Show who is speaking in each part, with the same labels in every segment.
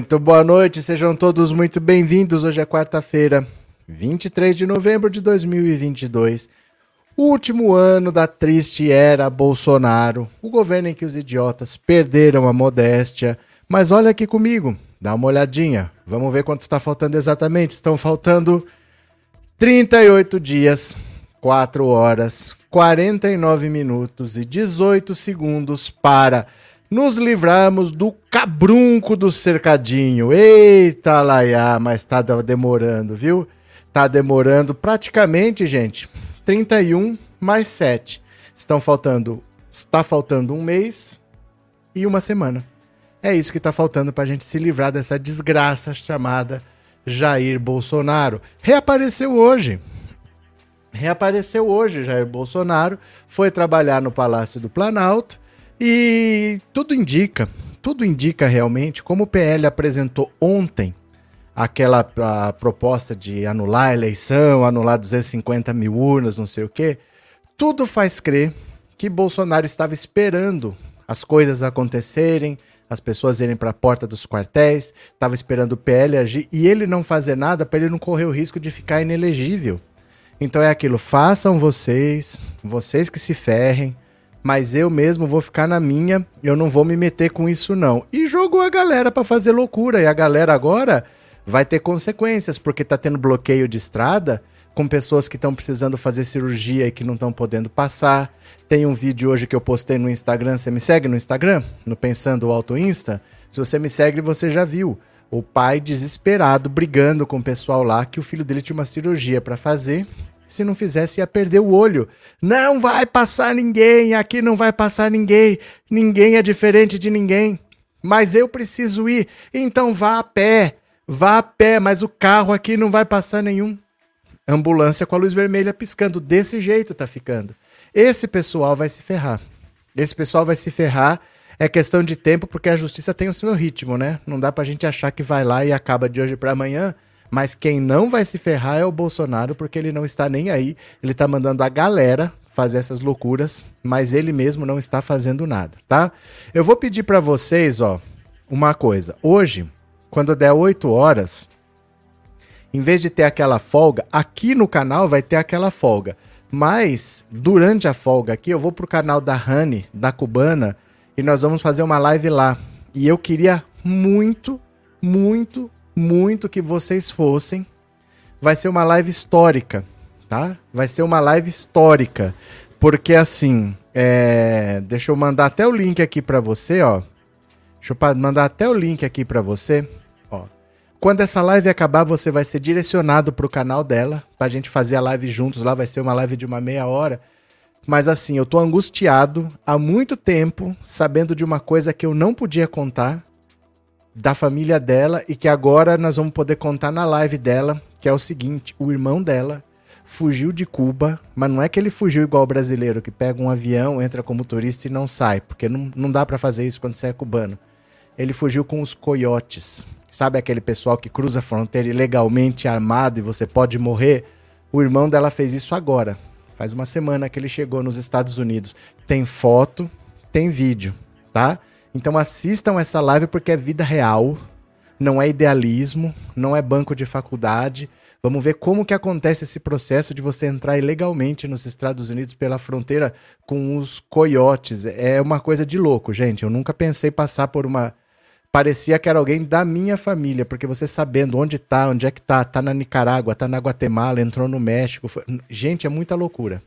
Speaker 1: Muito boa noite, sejam todos muito bem-vindos. Hoje é quarta-feira, 23 de novembro de 2022. Último ano da triste era Bolsonaro, o governo em que os idiotas perderam a modéstia. Mas olha aqui comigo, dá uma olhadinha. Vamos ver quanto está faltando exatamente. Estão faltando 38 dias, 4 horas, 49 minutos e 18 segundos para nos livramos do cabrunco do cercadinho. Eita, Laiá, mas tá demorando, viu? Tá demorando praticamente, gente. 31 mais 7. Estão faltando. Está faltando um mês e uma semana. É isso que está faltando para a gente se livrar dessa desgraça chamada Jair Bolsonaro. Reapareceu hoje. Reapareceu hoje Jair Bolsonaro. Foi trabalhar no Palácio do Planalto e tudo indica, tudo indica realmente, como o PL apresentou ontem aquela proposta de anular a eleição, anular 250 mil urnas, não sei o quê, tudo faz crer que Bolsonaro estava esperando as coisas acontecerem, as pessoas irem para a porta dos quartéis, estava esperando o PL agir e ele não fazer nada para ele não correr o risco de ficar inelegível. Então é aquilo, façam vocês, vocês que se ferrem, mas eu mesmo vou ficar na minha, eu não vou me meter com isso não. E jogou a galera para fazer loucura, e a galera agora vai ter consequências, porque tá tendo bloqueio de estrada com pessoas que estão precisando fazer cirurgia e que não estão podendo passar. Tem um vídeo hoje que eu postei no Instagram, você me segue no Instagram? No Pensando Auto Insta? Se você me segue, você já viu. O pai desesperado brigando com o pessoal lá que o filho dele tinha uma cirurgia para fazer se não fizesse, ia perder o olho. Não vai passar ninguém, aqui não vai passar ninguém. Ninguém é diferente de ninguém. Mas eu preciso ir, então vá a pé. Vá a pé, mas o carro aqui não vai passar nenhum. Ambulância com a luz vermelha piscando. Desse jeito tá ficando. Esse pessoal vai se ferrar. Esse pessoal vai se ferrar. É questão de tempo, porque a justiça tem o seu ritmo, né? Não dá pra gente achar que vai lá e acaba de hoje para amanhã. Mas quem não vai se ferrar é o Bolsonaro, porque ele não está nem aí. Ele está mandando a galera fazer essas loucuras, mas ele mesmo não está fazendo nada, tá? Eu vou pedir para vocês, ó, uma coisa. Hoje, quando der 8 horas, em vez de ter aquela folga, aqui no canal vai ter aquela folga. Mas, durante a folga aqui, eu vou pro canal da Rani, da Cubana, e nós vamos fazer uma live lá. E eu queria muito, muito, muito que vocês fossem. Vai ser uma live histórica, tá? Vai ser uma live histórica. Porque assim, é... deixa eu mandar até o link aqui para você, ó. Deixa eu mandar até o link aqui para você, ó. Quando essa live acabar, você vai ser direcionado pro canal dela, pra gente fazer a live juntos lá, vai ser uma live de uma meia hora. Mas assim, eu tô angustiado há muito tempo, sabendo de uma coisa que eu não podia contar, da família dela e que agora nós vamos poder contar na live dela, que é o seguinte: o irmão dela fugiu de Cuba, mas não é que ele fugiu igual o brasileiro, que pega um avião, entra como turista e não sai, porque não, não dá para fazer isso quando você é cubano. Ele fugiu com os coiotes. Sabe aquele pessoal que cruza a fronteira ilegalmente armado e você pode morrer? O irmão dela fez isso agora. Faz uma semana que ele chegou nos Estados Unidos. Tem foto, tem vídeo, tá? Então assistam essa live porque é vida real, não é idealismo, não é banco de faculdade. Vamos ver como que acontece esse processo de você entrar ilegalmente nos Estados Unidos pela fronteira com os coiotes. É uma coisa de louco, gente. Eu nunca pensei passar por uma parecia que era alguém da minha família, porque você sabendo onde tá, onde é que tá, tá na Nicarágua, tá na Guatemala, entrou no México. Foi... Gente, é muita loucura.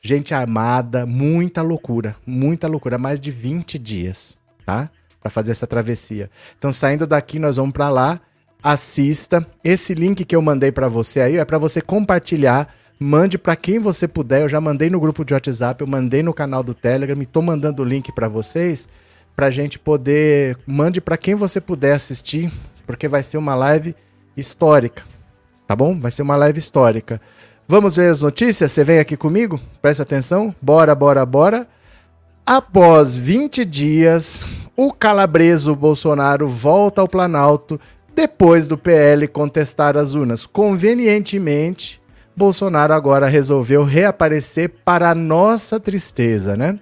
Speaker 1: Gente armada, muita loucura, muita loucura, mais de 20 dias tá? Para fazer essa travessia. Então, saindo daqui, nós vamos para lá. assista. Esse link que eu mandei para você aí é para você compartilhar. Mande para quem você puder. Eu já mandei no grupo de WhatsApp, eu mandei no canal do Telegram, estou mandando o link para vocês pra gente poder mande para quem você puder assistir, porque vai ser uma live histórica. Tá bom? Vai ser uma live histórica. Vamos ver as notícias? Você vem aqui comigo? Presta atenção. Bora, bora, bora. Após 20 dias, o calabreso Bolsonaro volta ao Planalto depois do PL contestar as urnas. Convenientemente, Bolsonaro agora resolveu reaparecer para nossa tristeza, né?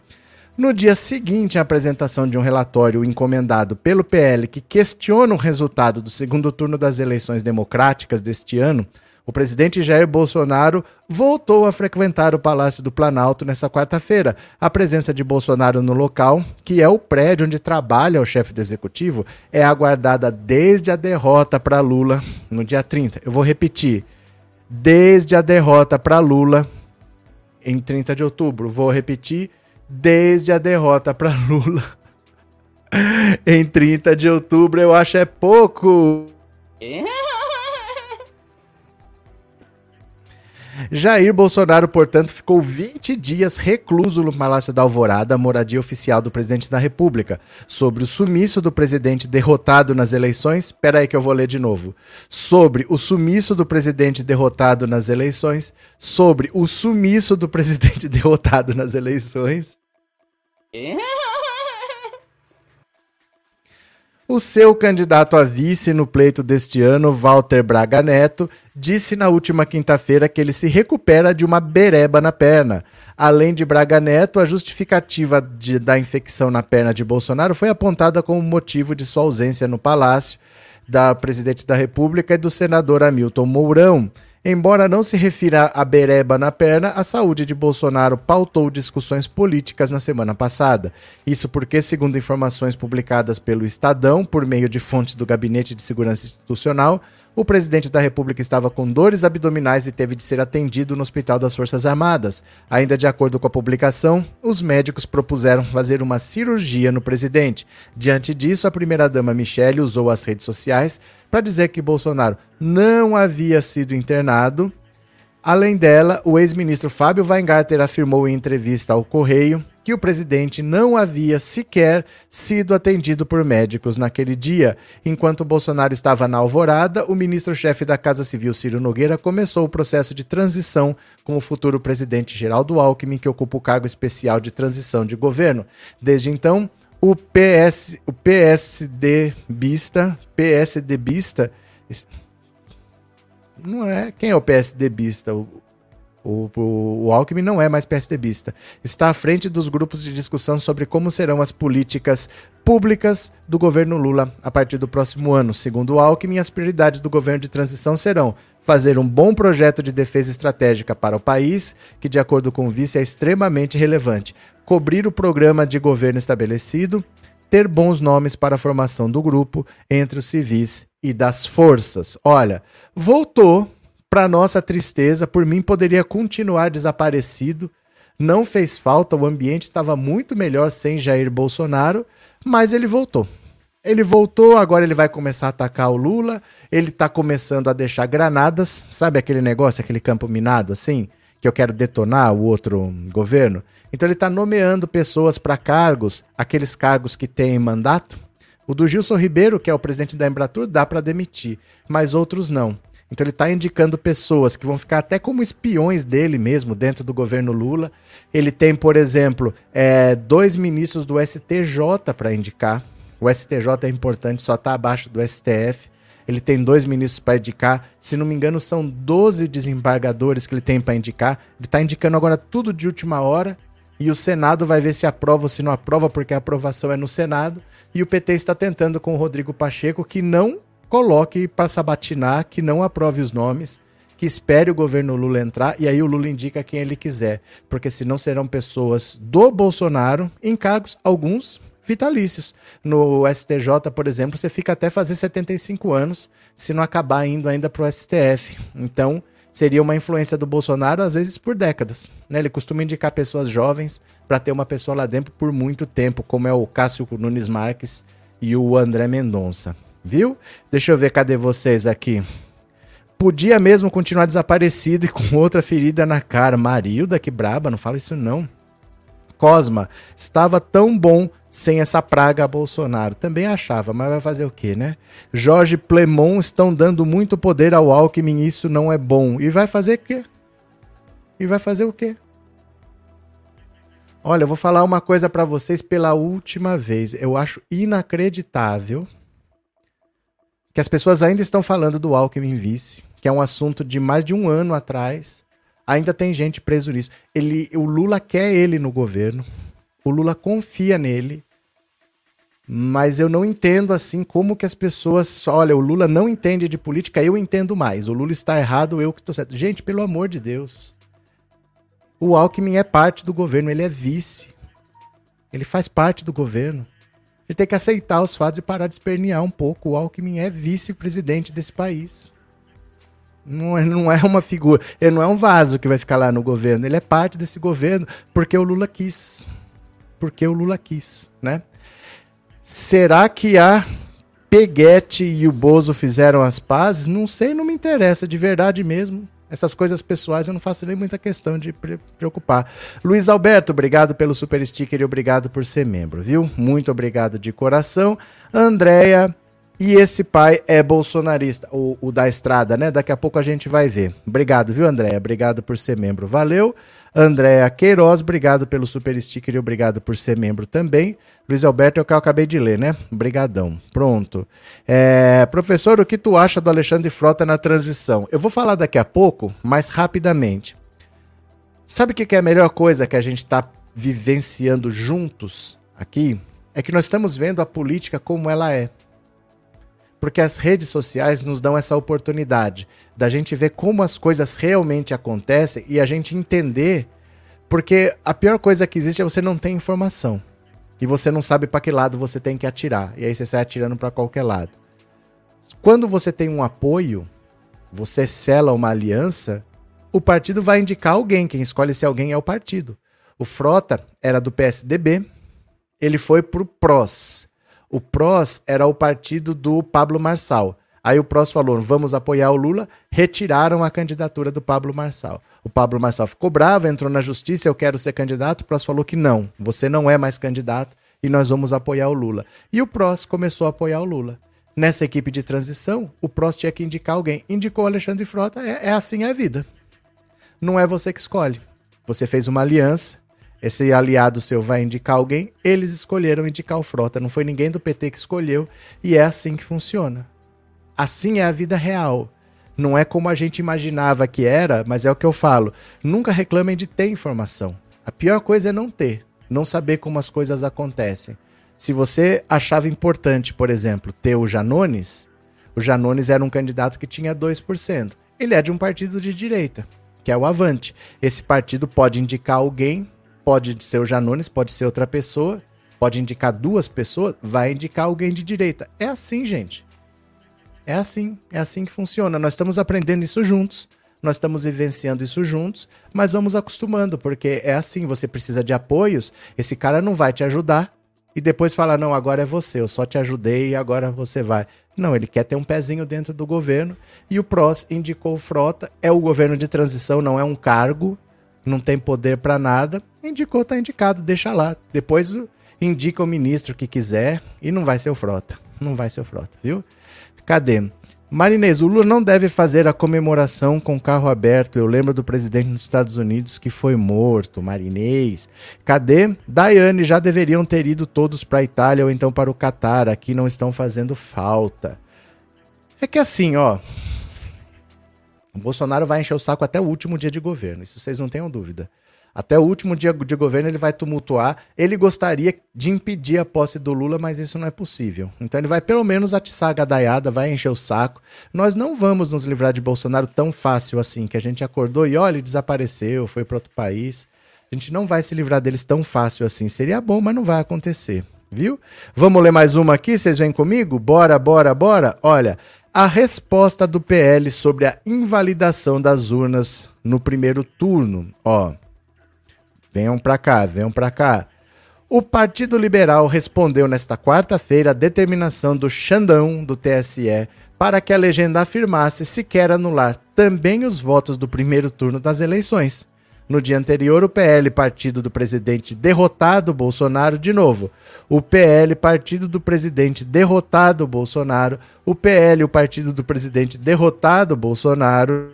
Speaker 1: No dia seguinte à apresentação de um relatório encomendado pelo PL que questiona o resultado do segundo turno das eleições democráticas deste ano, o presidente Jair Bolsonaro voltou a frequentar o Palácio do Planalto nesta quarta-feira. A presença de Bolsonaro no local, que é o prédio onde trabalha o chefe do executivo, é aguardada desde a derrota para Lula no dia 30. Eu vou repetir. Desde a derrota para Lula em 30 de outubro. Vou repetir. Desde a derrota para Lula em 30 de outubro, eu acho é pouco. Jair Bolsonaro, portanto, ficou 20 dias recluso no Palácio da Alvorada, moradia oficial do presidente da República. Sobre o sumiço do presidente derrotado nas eleições. Espera aí que eu vou ler de novo. Sobre o sumiço do presidente derrotado nas eleições. Sobre o sumiço do presidente derrotado nas eleições. O seu candidato a vice no pleito deste ano, Walter Braga Neto, disse na última quinta-feira que ele se recupera de uma bereba na perna. Além de Braga Neto, a justificativa de, da infecção na perna de Bolsonaro foi apontada como motivo de sua ausência no palácio da presidente da República e do senador Hamilton Mourão. Embora não se refira a bereba na perna, a saúde de Bolsonaro pautou discussões políticas na semana passada. Isso porque, segundo informações publicadas pelo Estadão, por meio de fontes do Gabinete de Segurança Institucional, o presidente da República estava com dores abdominais e teve de ser atendido no Hospital das Forças Armadas. Ainda de acordo com a publicação, os médicos propuseram fazer uma cirurgia no presidente. Diante disso, a primeira-dama Michele usou as redes sociais para dizer que Bolsonaro não havia sido internado. Além dela, o ex-ministro Fábio Weingarten afirmou em entrevista ao Correio que o presidente não havia sequer sido atendido por médicos naquele dia. Enquanto Bolsonaro estava na alvorada, o ministro-chefe da Casa Civil, Ciro Nogueira, começou o processo de transição com o futuro presidente Geraldo Alckmin, que ocupa o cargo especial de transição de governo. Desde então, o PS, o PSD bista, PSD bista, não é quem é o PSD bista? O, o, o, o Alckmin não é mais PSDBista. Está à frente dos grupos de discussão sobre como serão as políticas públicas do governo Lula a partir do próximo ano. Segundo o Alckmin, as prioridades do governo de transição serão fazer um bom projeto de defesa estratégica para o país, que, de acordo com o vice, é extremamente relevante, cobrir o programa de governo estabelecido, ter bons nomes para a formação do grupo entre os civis e das forças. Olha, voltou para nossa tristeza, por mim poderia continuar desaparecido. Não fez falta, o ambiente estava muito melhor sem Jair Bolsonaro, mas ele voltou. Ele voltou, agora ele vai começar a atacar o Lula. Ele está começando a deixar granadas, sabe aquele negócio, aquele campo minado assim, que eu quero detonar o outro governo? Então ele está nomeando pessoas para cargos, aqueles cargos que têm mandato. O do Gilson Ribeiro, que é o presidente da Embratur, dá para demitir, mas outros não. Então ele está indicando pessoas que vão ficar até como espiões dele mesmo dentro do governo Lula. Ele tem, por exemplo, é, dois ministros do STJ para indicar. O STJ é importante, só está abaixo do STF. Ele tem dois ministros para indicar. Se não me engano, são 12 desembargadores que ele tem para indicar. Ele está indicando agora tudo de última hora. E o Senado vai ver se aprova ou se não aprova, porque a aprovação é no Senado. E o PT está tentando com o Rodrigo Pacheco que não coloque para sabatinar, que não aprove os nomes, que espere o governo Lula entrar e aí o Lula indica quem ele quiser, porque senão serão pessoas do Bolsonaro em cargos, alguns vitalícios. No STJ, por exemplo, você fica até fazer 75 anos se não acabar indo ainda para o STF. Então, seria uma influência do Bolsonaro, às vezes por décadas. Né? Ele costuma indicar pessoas jovens para ter uma pessoa lá dentro por muito tempo, como é o Cássio Nunes Marques e o André Mendonça. Viu? Deixa eu ver, cadê vocês aqui? Podia mesmo continuar desaparecido e com outra ferida na cara. Marilda, que braba, não fala isso não. Cosma, estava tão bom sem essa praga Bolsonaro. Também achava, mas vai fazer o quê, né? Jorge Plemon estão dando muito poder ao Alckmin, isso não é bom. E vai fazer o quê? E vai fazer o quê? Olha, eu vou falar uma coisa para vocês pela última vez. Eu acho inacreditável que as pessoas ainda estão falando do Alckmin vice, que é um assunto de mais de um ano atrás. Ainda tem gente preso nisso. Ele, o Lula quer ele no governo. O Lula confia nele. Mas eu não entendo assim como que as pessoas. Olha, o Lula não entende de política, eu entendo mais. O Lula está errado, eu que estou certo. Gente, pelo amor de Deus. O Alckmin é parte do governo, ele é vice. Ele faz parte do governo gente tem que aceitar os fatos e parar de espernear um pouco. O Alckmin é vice-presidente desse país. Não é, não é uma figura, ele não é um vaso que vai ficar lá no governo, ele é parte desse governo porque o Lula quis. Porque o Lula quis, né? Será que a Peguete e o Bozo fizeram as pazes? Não sei, não me interessa, de verdade mesmo. Essas coisas pessoais eu não faço nem muita questão de preocupar. Luiz Alberto, obrigado pelo super sticker e obrigado por ser membro, viu? Muito obrigado de coração. Andréia, e esse pai é bolsonarista, o, o, da estrada, né? Daqui a pouco a gente vai ver. Obrigado, viu, Andréia? Obrigado por ser membro. Valeu. Andréa Queiroz, obrigado pelo super sticker e obrigado por ser membro também. Luiz Alberto é o que eu acabei de ler, né? Obrigadão. Pronto. É, professor, o que tu acha do Alexandre Frota na transição? Eu vou falar daqui a pouco, mas rapidamente. Sabe o que é a melhor coisa que a gente está vivenciando juntos aqui? É que nós estamos vendo a política como ela é. Porque as redes sociais nos dão essa oportunidade da gente ver como as coisas realmente acontecem e a gente entender. Porque a pior coisa que existe é você não ter informação. E você não sabe para que lado você tem que atirar. E aí você sai atirando para qualquer lado. Quando você tem um apoio, você sela uma aliança, o partido vai indicar alguém. Quem escolhe se alguém é o partido. O Frota era do PSDB, ele foi pro PROS. O PROS era o partido do Pablo Marçal. Aí o PROS falou: vamos apoiar o Lula, retiraram a candidatura do Pablo Marçal. O Pablo Marçal ficou bravo, entrou na justiça, eu quero ser candidato. O PROS falou que não, você não é mais candidato e nós vamos apoiar o Lula. E o PROS começou a apoiar o Lula. Nessa equipe de transição, o PROS tinha que indicar alguém. Indicou Alexandre Frota, é, é assim a vida. Não é você que escolhe. Você fez uma aliança, esse aliado seu vai indicar alguém, eles escolheram indicar o Frota, não foi ninguém do PT que escolheu, e é assim que funciona. Assim é a vida real. Não é como a gente imaginava que era, mas é o que eu falo. Nunca reclamem de ter informação. A pior coisa é não ter, não saber como as coisas acontecem. Se você achava importante, por exemplo, ter o Janones, o Janones era um candidato que tinha 2%. Ele é de um partido de direita, que é o Avante. Esse partido pode indicar alguém Pode ser o Janones, pode ser outra pessoa, pode indicar duas pessoas, vai indicar alguém de direita. É assim, gente. É assim, é assim que funciona. Nós estamos aprendendo isso juntos, nós estamos vivenciando isso juntos, mas vamos acostumando, porque é assim, você precisa de apoios, esse cara não vai te ajudar e depois falar, não, agora é você, eu só te ajudei e agora você vai. Não, ele quer ter um pezinho dentro do governo e o PROS indicou Frota, é o governo de transição, não é um cargo, não tem poder para nada, indicou, tá indicado, deixa lá. Depois indica o ministro que quiser e não vai ser o Frota. Não vai ser o Frota, viu? Cadê? Marinês, o Lula não deve fazer a comemoração com carro aberto. Eu lembro do presidente dos Estados Unidos que foi morto. Marinês. Cadê? Daiane, já deveriam ter ido todos para a Itália ou então para o Catar. Aqui não estão fazendo falta. É que assim, ó. O Bolsonaro vai encher o saco até o último dia de governo, isso vocês não tenham dúvida. Até o último dia de governo ele vai tumultuar. Ele gostaria de impedir a posse do Lula, mas isso não é possível. Então ele vai pelo menos atiçar a gadaiada, vai encher o saco. Nós não vamos nos livrar de Bolsonaro tão fácil assim, que a gente acordou e olha, ele desapareceu, foi para outro país. A gente não vai se livrar deles tão fácil assim. Seria bom, mas não vai acontecer, viu? Vamos ler mais uma aqui, vocês vêm comigo? Bora, bora, bora. Olha, a resposta do PL sobre a invalidação das urnas no primeiro turno. Ó, venham para cá, venham para cá. O Partido Liberal respondeu nesta quarta-feira à determinação do Xandão do TSE para que a legenda afirmasse se quer anular também os votos do primeiro turno das eleições. No dia anterior, o PL, partido do presidente derrotado Bolsonaro, de novo. O PL, partido do presidente derrotado Bolsonaro. O PL, o partido do presidente derrotado Bolsonaro.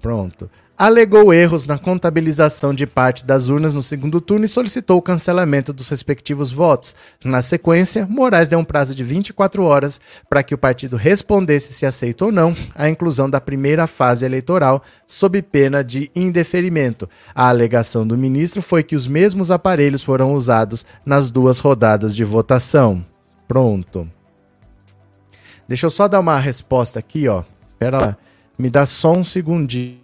Speaker 1: Pronto alegou erros na contabilização de parte das urnas no segundo turno e solicitou o cancelamento dos respectivos votos. Na sequência, Moraes deu um prazo de 24 horas para que o partido respondesse se aceita ou não a inclusão da primeira fase eleitoral, sob pena de indeferimento. A alegação do ministro foi que os mesmos aparelhos foram usados nas duas rodadas de votação. Pronto. Deixa eu só dar uma resposta aqui, ó. Pera lá. Me dá só um segundinho.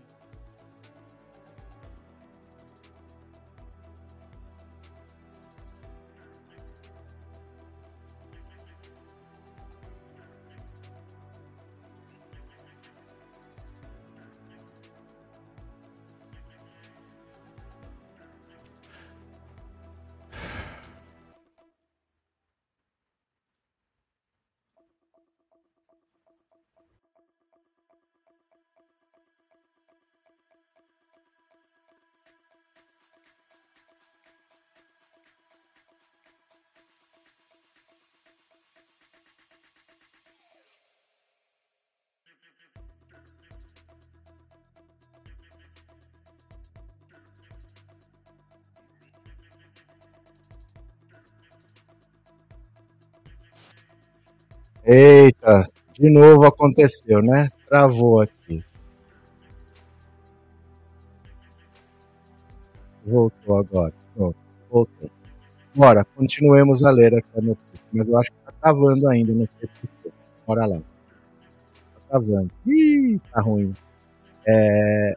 Speaker 1: Eita, de novo aconteceu, né? Travou aqui. Voltou agora. Pronto, voltou. Bora, continuemos a ler aqui a notícia, mas eu acho que tá travando ainda, não sei porquê. Bora lá. Tá travando. Ih, tá ruim. É...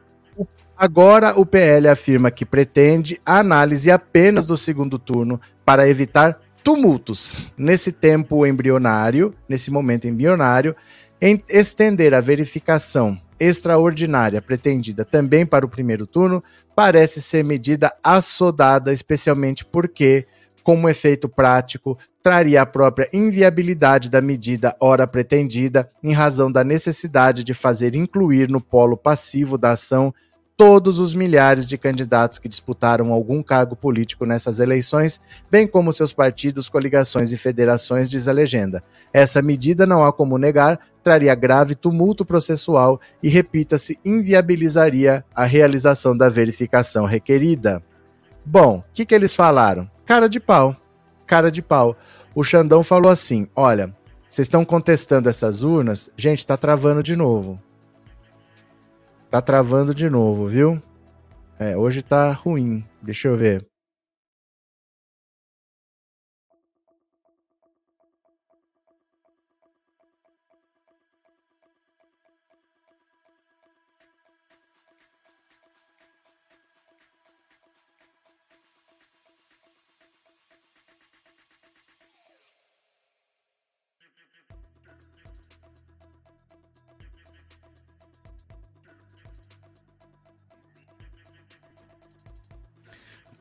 Speaker 1: Agora o PL afirma que pretende a análise apenas do segundo turno para evitar tumultos nesse tempo embrionário, nesse momento embrionário, em estender a verificação extraordinária pretendida também para o primeiro turno parece ser medida assodada, especialmente porque, como efeito prático, traria a própria inviabilidade da medida ora pretendida, em razão da necessidade de fazer incluir no polo passivo da ação todos os milhares de candidatos que disputaram algum cargo político nessas eleições, bem como seus partidos, coligações e federações, diz a legenda. Essa medida, não há como negar, traria grave tumulto processual e, repita-se, inviabilizaria a realização da verificação requerida. Bom, o que, que eles falaram? Cara de pau. Cara de pau. O Xandão falou assim: olha, vocês estão contestando essas urnas, gente, tá travando de novo. Tá travando de novo, viu? É, hoje tá ruim. Deixa eu ver.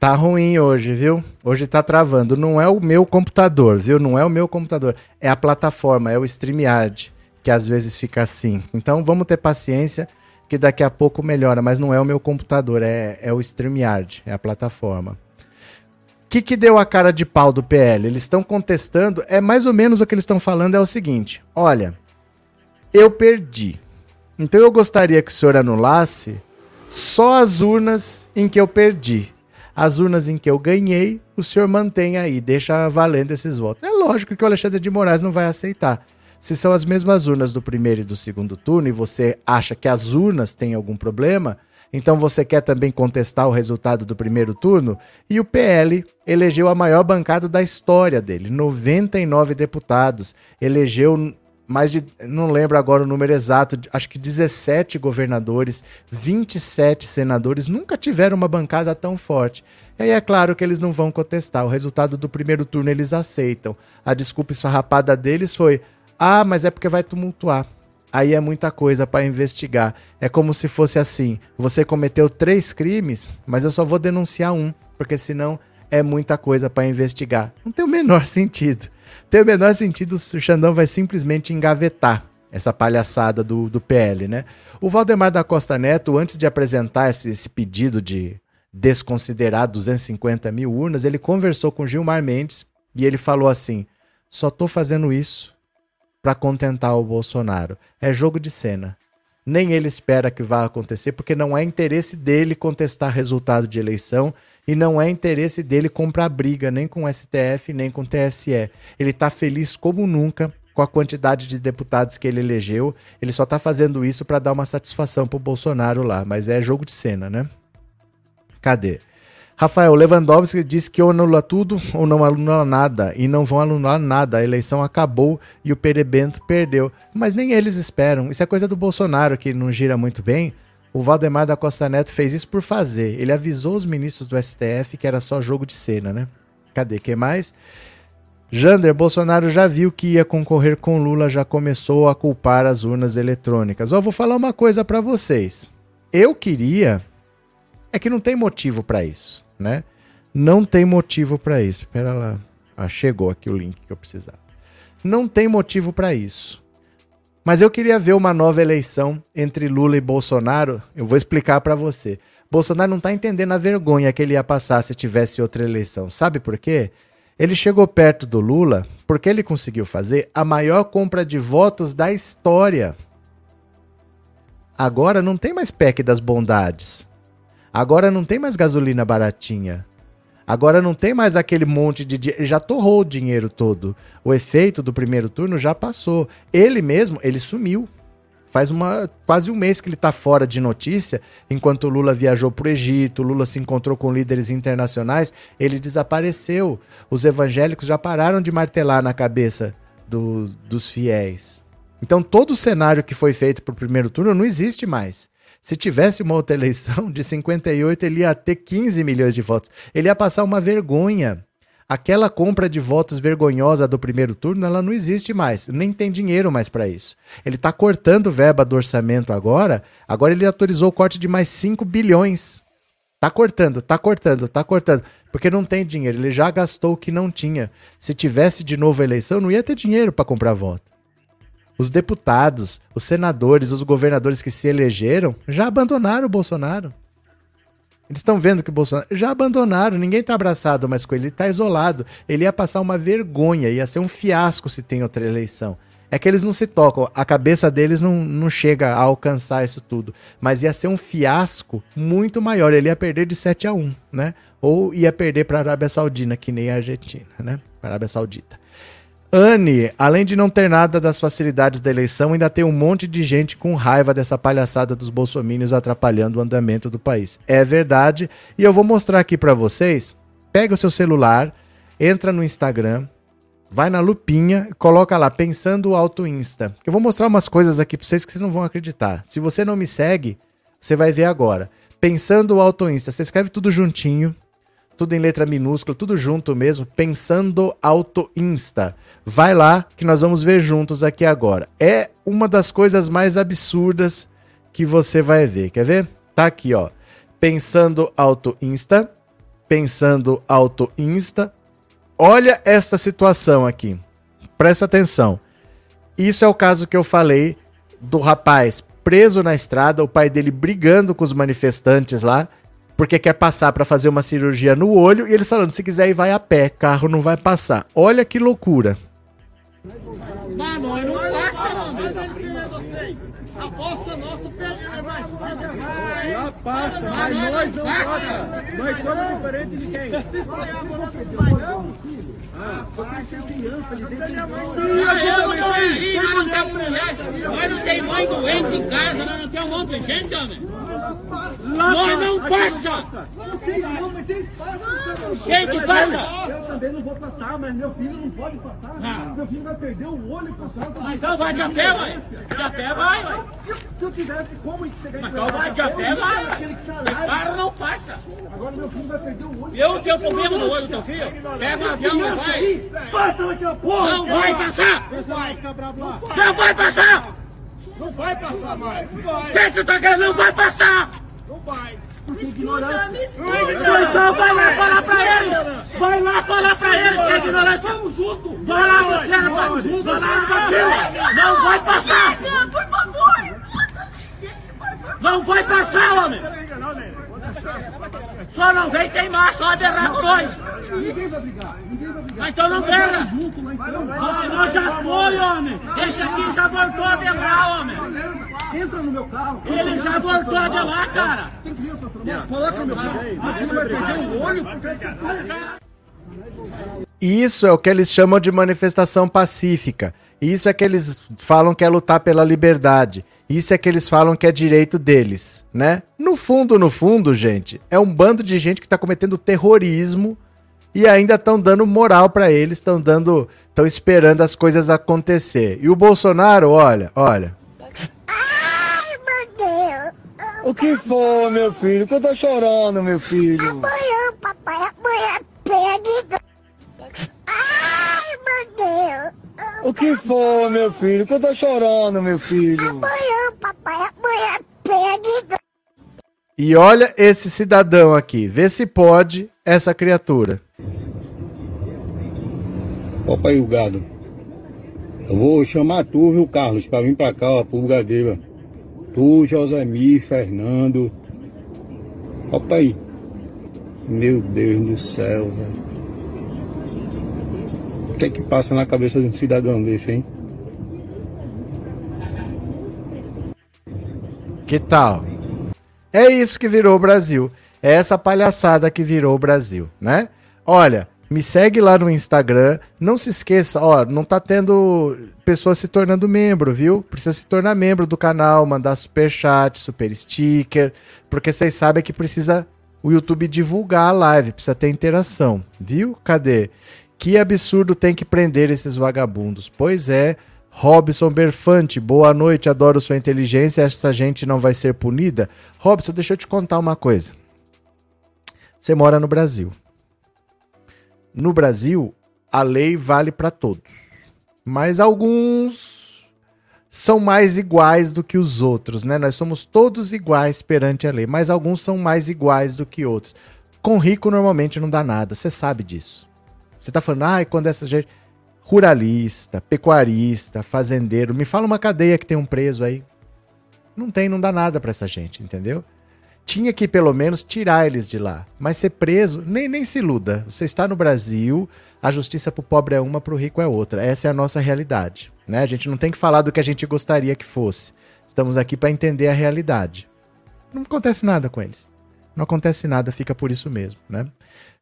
Speaker 1: Tá ruim hoje, viu? Hoje tá travando. Não é o meu computador, viu? Não é o meu computador. É a plataforma, é o StreamYard, que às vezes fica assim. Então vamos ter paciência, que daqui a pouco melhora. Mas não é o meu computador, é, é o StreamYard, é a plataforma. O que, que deu a cara de pau do PL? Eles estão contestando, é mais ou menos o que eles estão falando é o seguinte: olha, eu perdi. Então eu gostaria que o senhor anulasse só as urnas em que eu perdi as urnas em que eu ganhei, o senhor mantém aí, deixa valendo esses votos. É lógico que o Alexandre de Moraes não vai aceitar. Se são as mesmas urnas do primeiro e do segundo turno e você acha que as urnas têm algum problema, então você quer também contestar o resultado do primeiro turno? E o PL elegeu a maior bancada da história dele, 99 deputados. Elegeu mais de, não lembro agora o número exato, acho que 17 governadores, 27 senadores, nunca tiveram uma bancada tão forte. E aí é claro que eles não vão contestar. O resultado do primeiro turno eles aceitam. A desculpa esfarrapada deles foi: ah, mas é porque vai tumultuar. aí é muita coisa para investigar. É como se fosse assim: você cometeu três crimes, mas eu só vou denunciar um, porque senão é muita coisa para investigar. Não tem o menor sentido. Tem o menor sentido se o Xandão vai simplesmente engavetar essa palhaçada do, do PL, né? O Valdemar da Costa Neto, antes de apresentar esse, esse pedido de desconsiderar 250 mil urnas, ele conversou com Gilmar Mendes e ele falou assim: só tô fazendo isso para contentar o Bolsonaro. É jogo de cena. Nem ele espera que vá acontecer, porque não é interesse dele contestar resultado de eleição e não é interesse dele comprar briga nem com o STF nem com o TSE. Ele está feliz como nunca com a quantidade de deputados que ele elegeu. Ele só está fazendo isso para dar uma satisfação pro Bolsonaro lá, mas é jogo de cena, né? Cadê? Rafael Lewandowski disse que ou anula tudo ou não anula nada. E não vão anular nada. A eleição acabou e o Perebento perdeu. Mas nem eles esperam. Isso é coisa do Bolsonaro que não gira muito bem. O Valdemar da Costa Neto fez isso por fazer. Ele avisou os ministros do STF que era só jogo de cena, né? Cadê? Quem mais? Jander, Bolsonaro já viu que ia concorrer com Lula, já começou a culpar as urnas eletrônicas. Ó, vou falar uma coisa para vocês. Eu queria. É que não tem motivo para isso né? Não tem motivo para isso. Espera lá. Ah, chegou aqui o link que eu precisava. Não tem motivo para isso. Mas eu queria ver uma nova eleição entre Lula e Bolsonaro. Eu vou explicar para você. Bolsonaro não está entendendo a vergonha que ele ia passar se tivesse outra eleição. Sabe por quê? Ele chegou perto do Lula porque ele conseguiu fazer a maior compra de votos da história. Agora não tem mais PEC das bondades. Agora não tem mais gasolina baratinha. Agora não tem mais aquele monte de dinheiro. Já torrou o dinheiro todo. O efeito do primeiro turno já passou. Ele mesmo, ele sumiu. Faz uma, quase um mês que ele está fora de notícia, enquanto Lula viajou para o Egito, Lula se encontrou com líderes internacionais, ele desapareceu. Os evangélicos já pararam de martelar na cabeça do, dos fiéis. Então todo o cenário que foi feito para o primeiro turno não existe mais. Se tivesse uma outra eleição de 58, ele ia ter 15 milhões de votos. Ele ia passar uma vergonha. Aquela compra de votos vergonhosa do primeiro turno, ela não existe mais. Nem tem dinheiro mais para isso. Ele está cortando verba do orçamento agora. Agora ele autorizou o corte de mais 5 bilhões. Tá cortando, tá cortando, tá cortando. Porque não tem dinheiro. Ele já gastou o que não tinha. Se tivesse de novo a eleição, não ia ter dinheiro para comprar voto. Os deputados, os senadores, os governadores que se elegeram já abandonaram o Bolsonaro. Eles estão vendo que o Bolsonaro. Já abandonaram, ninguém está abraçado mais com ele, ele está isolado. Ele ia passar uma vergonha, ia ser um fiasco se tem outra eleição. É que eles não se tocam, a cabeça deles não, não chega a alcançar isso tudo. Mas ia ser um fiasco muito maior. Ele ia perder de 7 a 1, né? Ou ia perder para a Arábia Saudita, que nem a Argentina, né? Arábia Saudita. Anne, além de não ter nada das facilidades da eleição, ainda tem um monte de gente com raiva dessa palhaçada dos bolsomínios atrapalhando o andamento do país. É verdade, e eu vou mostrar aqui para vocês. Pega o seu celular, entra no Instagram, vai na lupinha, coloca lá pensando alto Insta. Eu vou mostrar umas coisas aqui para vocês que vocês não vão acreditar. Se você não me segue, você vai ver agora. Pensando alto Insta, você escreve tudo juntinho, tudo em letra minúscula, tudo junto mesmo, pensando auto insta. Vai lá que nós vamos ver juntos aqui agora. É uma das coisas mais absurdas que você vai ver. Quer ver? Tá aqui, ó. Pensando auto insta, pensando auto insta. Olha esta situação aqui. Presta atenção. Isso é o caso que eu falei do rapaz preso na estrada, o pai dele brigando com os manifestantes lá porque quer passar para fazer uma cirurgia no olho e eles falando, se quiser ir vai a pé, carro não vai passar. Olha que loucura. Mas nós não passa, não. Nossa é mais fácil. Lá passa, mas nós não passa. Nós somos diferentes de quem? Ah, porque tem criança Nós não temos mulher, nós não temos mãe doente em casa, nós não monte de gente, homem. Nós não passa! Quem que passa? Eu também não vou passar, mas meu filho não pode passar. Ah. Meu filho vai perder o olho passando. Ah, então vai de a pé, vai. De a pé, vai. vai. Se, eu tivesse como chegar Então vai de a pé, vai. O cara não passa. Agora meu filho vai perder o olho. Eu tenho problema no olho do teu filho? Pega o avião e vai. Passa daqui a porra. Não vai passar. Não vai passar.
Speaker 2: Não vai passar mais. Não vai.
Speaker 3: Quem que tá querendo? Não vai passar!
Speaker 2: Não vai.
Speaker 3: Então vai lá falar pra eles! Vai lá falar pra eles, que é ignorante! Vamos junto! Vai lá, você, rapaz! Vai lá, rapaz! Não vai passar!
Speaker 4: Por favor!
Speaker 3: Não vai passar, homem! Só não vem queimar, só derrapa nós!
Speaker 2: Ninguém vai brigar. Ninguém vai brigar.
Speaker 3: Mas então não pega!
Speaker 2: Junto então.
Speaker 3: Nós já foi, homem! Esse aqui já voltou a de lá, homem!
Speaker 2: Entra no meu carro.
Speaker 3: Ele já voltou a de lá, cara!
Speaker 2: Tem que. Coloca no meu carro. Você não vai perder o olho porque
Speaker 1: Isso é o que eles chamam de manifestação pacífica. Isso é que eles falam que é lutar pela liberdade. Isso é que eles falam que é direito deles, né? No fundo, no fundo, gente, é um bando de gente que tá cometendo terrorismo e ainda estão dando moral pra eles, estão dando, estão esperando as coisas acontecer. E o Bolsonaro, olha, olha,
Speaker 4: Ai, meu Deus!
Speaker 5: O que foi, meu filho? Que eu tô chorando, meu filho.
Speaker 4: Amanhã, papai, amanhã pega.
Speaker 5: O que foi, meu filho? Que eu tô chorando, meu filho.
Speaker 4: Amanhã, papai, amanhã pega.
Speaker 1: e olha esse cidadão aqui, vê se pode essa criatura.
Speaker 6: Opa aí o gado. Eu vou chamar tu, viu, Carlos, pra vir pra cá, ó, pro Bugadeira. Tu, Josemir, Fernando. Opa aí. Meu Deus do céu, velho. Que é que passa na cabeça de um cidadão desse, hein?
Speaker 1: Que tal? É isso que virou o Brasil. É essa palhaçada que virou o Brasil, né? Olha, me segue lá no Instagram. Não se esqueça, ó, não tá tendo pessoas se tornando membro, viu? Precisa se tornar membro do canal, mandar super chat, super sticker, porque vocês sabem que precisa o YouTube divulgar a live, precisa ter interação, viu? Cadê? Que absurdo tem que prender esses vagabundos. Pois é, Robson Berfante, boa noite, adoro sua inteligência, essa gente não vai ser punida? Robson, deixa eu te contar uma coisa. Você mora no Brasil. No Brasil, a lei vale para todos. Mas alguns são mais iguais do que os outros, né? Nós somos todos iguais perante a lei, mas alguns são mais iguais do que outros. Com rico normalmente não dá nada, você sabe disso. Você tá falando, ai, quando essa gente ruralista, pecuarista, fazendeiro, me fala uma cadeia que tem um preso aí. Não tem, não dá nada pra essa gente, entendeu? Tinha que pelo menos tirar eles de lá. Mas ser preso, nem, nem se iluda. Você está no Brasil, a justiça pro pobre é uma, pro rico é outra. Essa é a nossa realidade. Né? A gente não tem que falar do que a gente gostaria que fosse. Estamos aqui para entender a realidade. Não acontece nada com eles. Não acontece nada, fica por isso mesmo, né?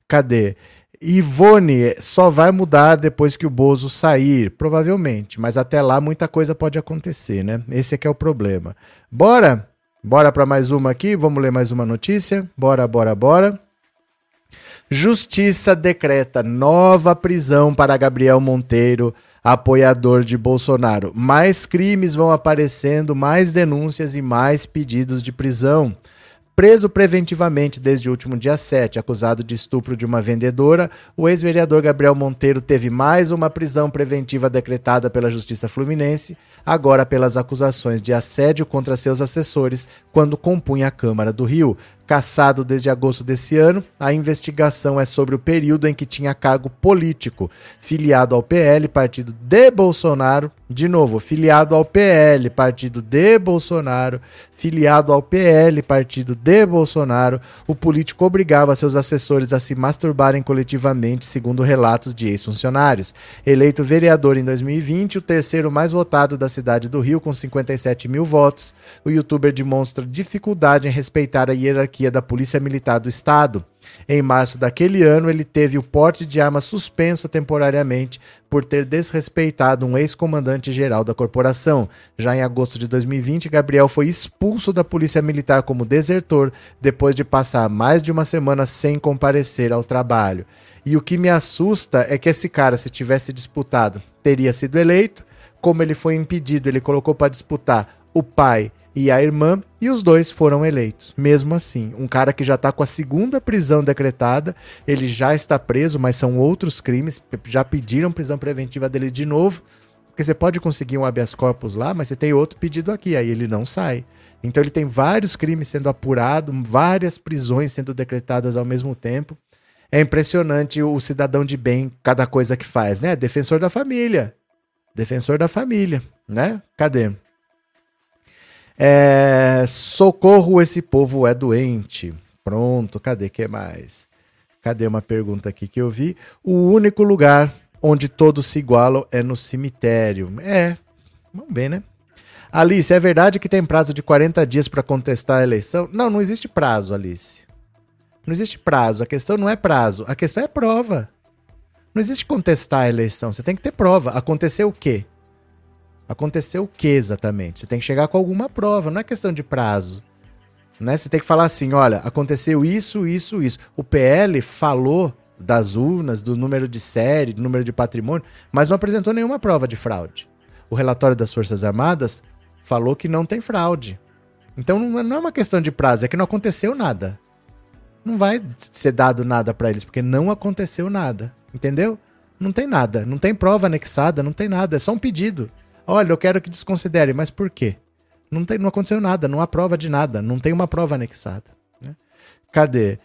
Speaker 1: Cadê? Ivone só vai mudar depois que o Bozo sair, provavelmente, mas até lá muita coisa pode acontecer, né? Esse é que é o problema. Bora? Bora para mais uma aqui, vamos ler mais uma notícia. Bora, bora, bora. Justiça decreta nova prisão para Gabriel Monteiro, apoiador de Bolsonaro. Mais crimes vão aparecendo, mais denúncias e mais pedidos de prisão. Preso preventivamente desde o último dia 7, acusado de estupro de uma vendedora, o ex-vereador Gabriel Monteiro teve mais uma prisão preventiva decretada pela Justiça Fluminense, agora pelas acusações de assédio contra seus assessores quando compunha a Câmara do Rio. Caçado desde agosto desse ano, a investigação é sobre o período em que tinha cargo político, filiado ao PL, partido de Bolsonaro, de novo, filiado ao PL, partido de Bolsonaro, filiado ao PL, partido de Bolsonaro, o político obrigava seus assessores a se masturbarem coletivamente, segundo relatos de ex-funcionários. Eleito vereador em 2020, o terceiro mais votado da cidade do Rio, com 57 mil votos, o youtuber demonstra dificuldade em respeitar a hierarquia da Polícia Militar do Estado. Em março daquele ano, ele teve o porte de arma suspenso temporariamente por ter desrespeitado um ex-comandante geral da corporação. Já em agosto de 2020, Gabriel foi expulso da Polícia Militar como desertor depois de passar mais de uma semana sem comparecer ao trabalho. E o que me assusta é que esse cara, se tivesse disputado, teria sido eleito. Como ele foi impedido, ele colocou para disputar o pai e a irmã, e os dois foram eleitos. Mesmo assim, um cara que já está com a segunda prisão decretada, ele já está preso, mas são outros crimes, já pediram prisão preventiva dele de novo. Porque você pode conseguir um habeas corpus lá, mas você tem outro pedido aqui, aí ele não sai. Então ele tem vários crimes sendo apurados, várias prisões sendo decretadas ao mesmo tempo. É impressionante o cidadão de bem, cada coisa que faz, né? Defensor da família. Defensor da família, né? Cadê? É, socorro, esse povo é doente. Pronto, cadê que mais? Cadê uma pergunta aqui que eu vi? O único lugar onde todos se igualam é no cemitério. É, vamos ver, né? Alice, é verdade que tem prazo de 40 dias para contestar a eleição? Não, não existe prazo, Alice. Não existe prazo. A questão não é prazo, a questão é prova. Não existe contestar a eleição. Você tem que ter prova. Aconteceu o quê? Aconteceu o que exatamente? Você tem que chegar com alguma prova, não é questão de prazo. Né? Você tem que falar assim: olha, aconteceu isso, isso, isso. O PL falou das urnas, do número de série, do número de patrimônio, mas não apresentou nenhuma prova de fraude. O relatório das Forças Armadas falou que não tem fraude. Então não é uma questão de prazo, é que não aconteceu nada. Não vai ser dado nada para eles, porque não aconteceu nada. Entendeu? Não tem nada, não tem prova anexada, não tem nada, é só um pedido. Olha, eu quero que desconsidere, mas por quê? Não, tem, não aconteceu nada, não há prova de nada, não tem uma prova anexada. Né? Cadê?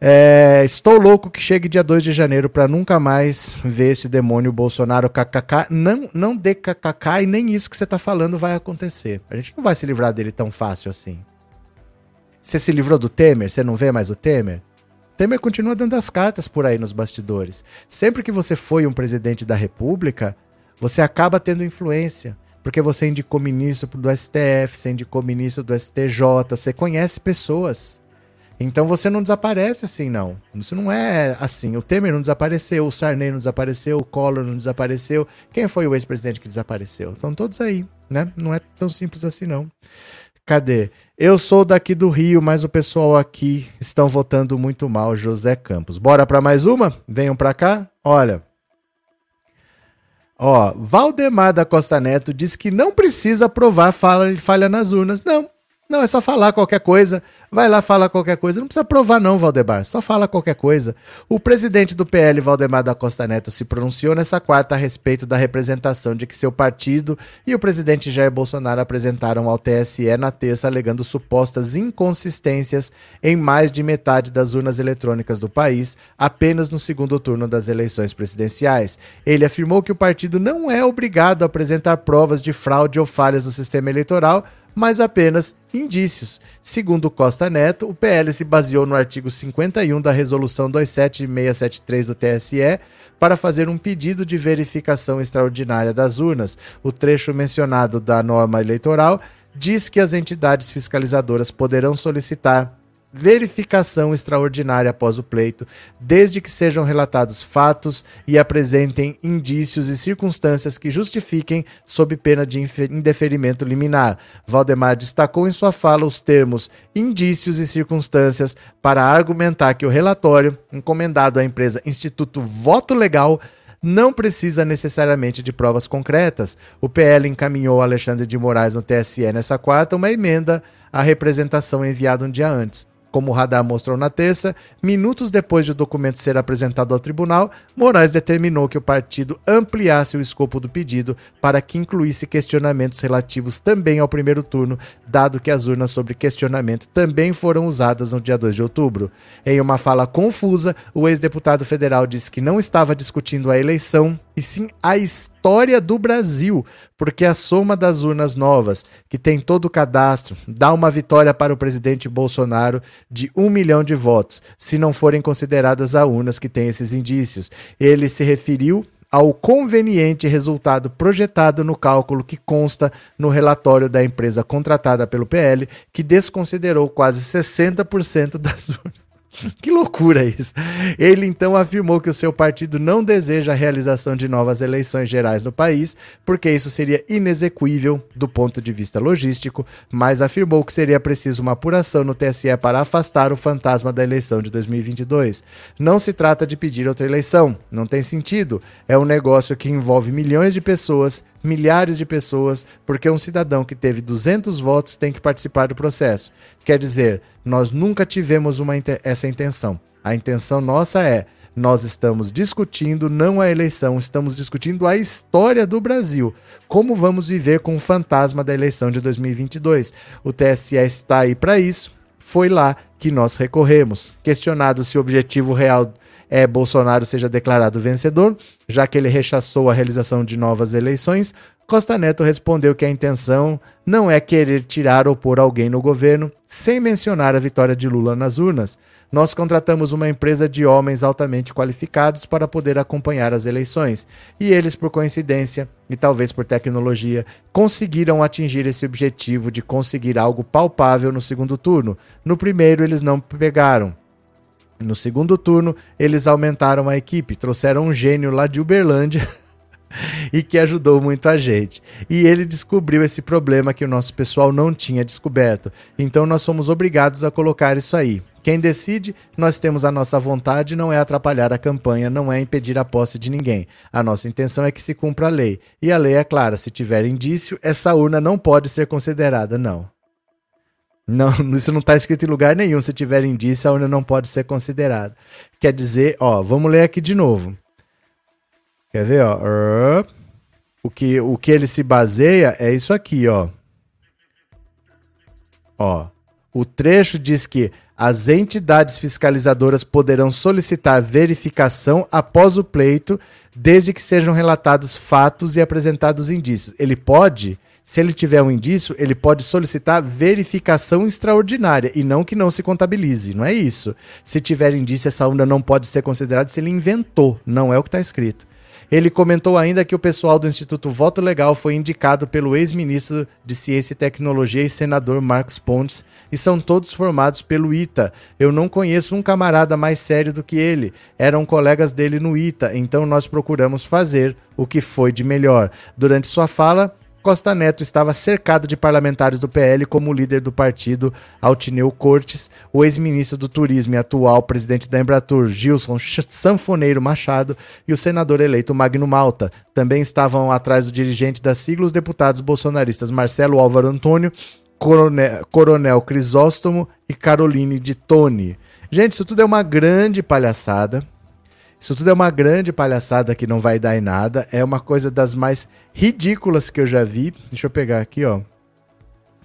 Speaker 1: É, estou louco que chegue dia 2 de janeiro para nunca mais ver esse demônio Bolsonaro kkk. Não, não dê kkk e nem isso que você está falando vai acontecer. A gente não vai se livrar dele tão fácil assim. Você se livrou do Temer? Você não vê mais o Temer? Temer continua dando as cartas por aí nos bastidores. Sempre que você foi um presidente da República, você acaba tendo influência. Porque você indicou ministro do STF, você indicou ministro do STJ, você conhece pessoas. Então você não desaparece assim, não. Isso não é assim. O Temer não desapareceu, o Sarney não desapareceu, o Collor não desapareceu. Quem foi o ex-presidente que desapareceu? Estão todos aí, né? Não é tão simples assim, não. Cadê? Eu sou daqui do Rio, mas o pessoal aqui estão votando muito mal, José Campos. Bora para mais uma? Venham para cá. Olha, Ó, Valdemar da Costa Neto diz que não precisa provar falha, falha nas urnas. Não, não, é só falar qualquer coisa. Vai lá falar qualquer coisa. Não precisa provar, não, Valdemar. Só fala qualquer coisa. O presidente do PL, Valdemar da Costa Neto, se pronunciou nessa quarta a respeito da representação de que seu partido e o presidente Jair Bolsonaro apresentaram ao TSE na terça, alegando supostas inconsistências em mais de metade das urnas eletrônicas do país, apenas no segundo turno das eleições presidenciais. Ele afirmou que o partido não é obrigado a apresentar provas de fraude ou falhas no sistema eleitoral mas apenas indícios. Segundo Costa Neto, o PL se baseou no artigo 51 da Resolução 27673 do TSE para fazer um pedido de verificação extraordinária das urnas. O trecho mencionado da norma eleitoral diz que as entidades fiscalizadoras poderão solicitar verificação extraordinária após o pleito, desde que sejam relatados fatos e apresentem indícios e circunstâncias que justifiquem sob pena de indeferimento liminar. Valdemar destacou em sua fala os termos indícios e circunstâncias para argumentar que o relatório, encomendado à empresa Instituto Voto Legal, não precisa necessariamente de provas concretas. O PL encaminhou Alexandre de Moraes no TSE nessa quarta uma emenda à representação enviada um dia antes. Como o radar mostrou na terça, minutos depois de o documento ser apresentado ao tribunal, Moraes determinou que o partido ampliasse o escopo do pedido para que incluísse questionamentos relativos também ao primeiro turno, dado que as urnas sobre questionamento também foram usadas no dia 2 de outubro. Em uma fala confusa, o ex-deputado federal disse que não estava discutindo a eleição, e sim a história do Brasil, porque a soma das urnas novas, que tem todo o cadastro, dá uma vitória para o presidente Bolsonaro de um milhão de votos, se não forem consideradas as urnas que têm esses indícios. Ele se referiu ao conveniente resultado projetado no cálculo que consta no relatório da empresa contratada pelo PL, que desconsiderou quase 60% das urnas. Que loucura isso. Ele então afirmou que o seu partido não deseja a realização de novas eleições gerais no país, porque isso seria inexequível do ponto de vista logístico, mas afirmou que seria preciso uma apuração no TSE para afastar o fantasma da eleição de 2022. Não se trata de pedir outra eleição, não tem sentido. É um negócio que envolve milhões de pessoas milhares de pessoas, porque um cidadão que teve 200 votos tem que participar do processo. Quer dizer, nós nunca tivemos uma, essa intenção. A intenção nossa é Nós estamos discutindo não a eleição, estamos discutindo a história do Brasil. Como vamos viver com o fantasma da eleição de 2022? O TSE está aí para isso. Foi lá que nós recorremos. Questionado se o objetivo real é Bolsonaro seja declarado vencedor, já que ele rechaçou a realização de novas eleições, Costa Neto respondeu que a intenção não é querer tirar ou pôr alguém no governo, sem mencionar a vitória de Lula nas urnas. Nós contratamos uma empresa de homens altamente qualificados para poder acompanhar as eleições, e eles, por coincidência e talvez por tecnologia, conseguiram atingir esse objetivo de conseguir algo palpável no segundo turno. No primeiro, eles não pegaram. No segundo turno, eles aumentaram a equipe, trouxeram um gênio lá de Uberlândia e que ajudou muito a gente. E ele descobriu esse problema que o nosso pessoal não tinha descoberto. Então nós somos obrigados a colocar isso aí. Quem decide, nós temos a nossa vontade, não é atrapalhar a campanha, não é impedir a posse de ninguém. A nossa intenção é que se cumpra a lei. E a lei é clara: se tiver indício, essa urna não pode ser considerada, não. Não, isso não está escrito em lugar nenhum. Se tiver indício, a urna não pode ser considerada. Quer dizer, ó, vamos ler aqui de novo. Quer ver, ó? O que, o que ele se baseia é isso aqui, ó. Ó. O trecho diz que as entidades fiscalizadoras poderão solicitar verificação após o pleito, desde que sejam relatados fatos e apresentados indícios. Ele pode, se ele tiver um indício, ele pode solicitar verificação extraordinária e não que não se contabilize. Não é isso. Se tiver indício, essa urna não pode ser considerada se ele inventou. Não é o que está escrito. Ele comentou ainda que o pessoal do Instituto Voto Legal foi indicado pelo ex-ministro de Ciência e Tecnologia e senador Marcos Pontes e são todos formados pelo ITA. Eu não conheço um camarada mais sério do que ele. Eram colegas dele no ITA, então nós procuramos fazer o que foi de melhor. Durante sua fala, Costa Neto estava cercado de parlamentares do PL como líder do partido Altineu Cortes, o ex-ministro do Turismo e atual presidente da Embratur, Gilson Sanfoneiro Machado, e o senador eleito Magno Malta. Também estavam atrás do dirigente da sigla os deputados bolsonaristas Marcelo Álvaro Antônio, Coronel, Coronel Crisóstomo e Caroline de Tone. Gente, isso tudo é uma grande palhaçada. Isso tudo é uma grande palhaçada que não vai dar em nada. É uma coisa das mais ridículas que eu já vi. Deixa eu pegar aqui, ó.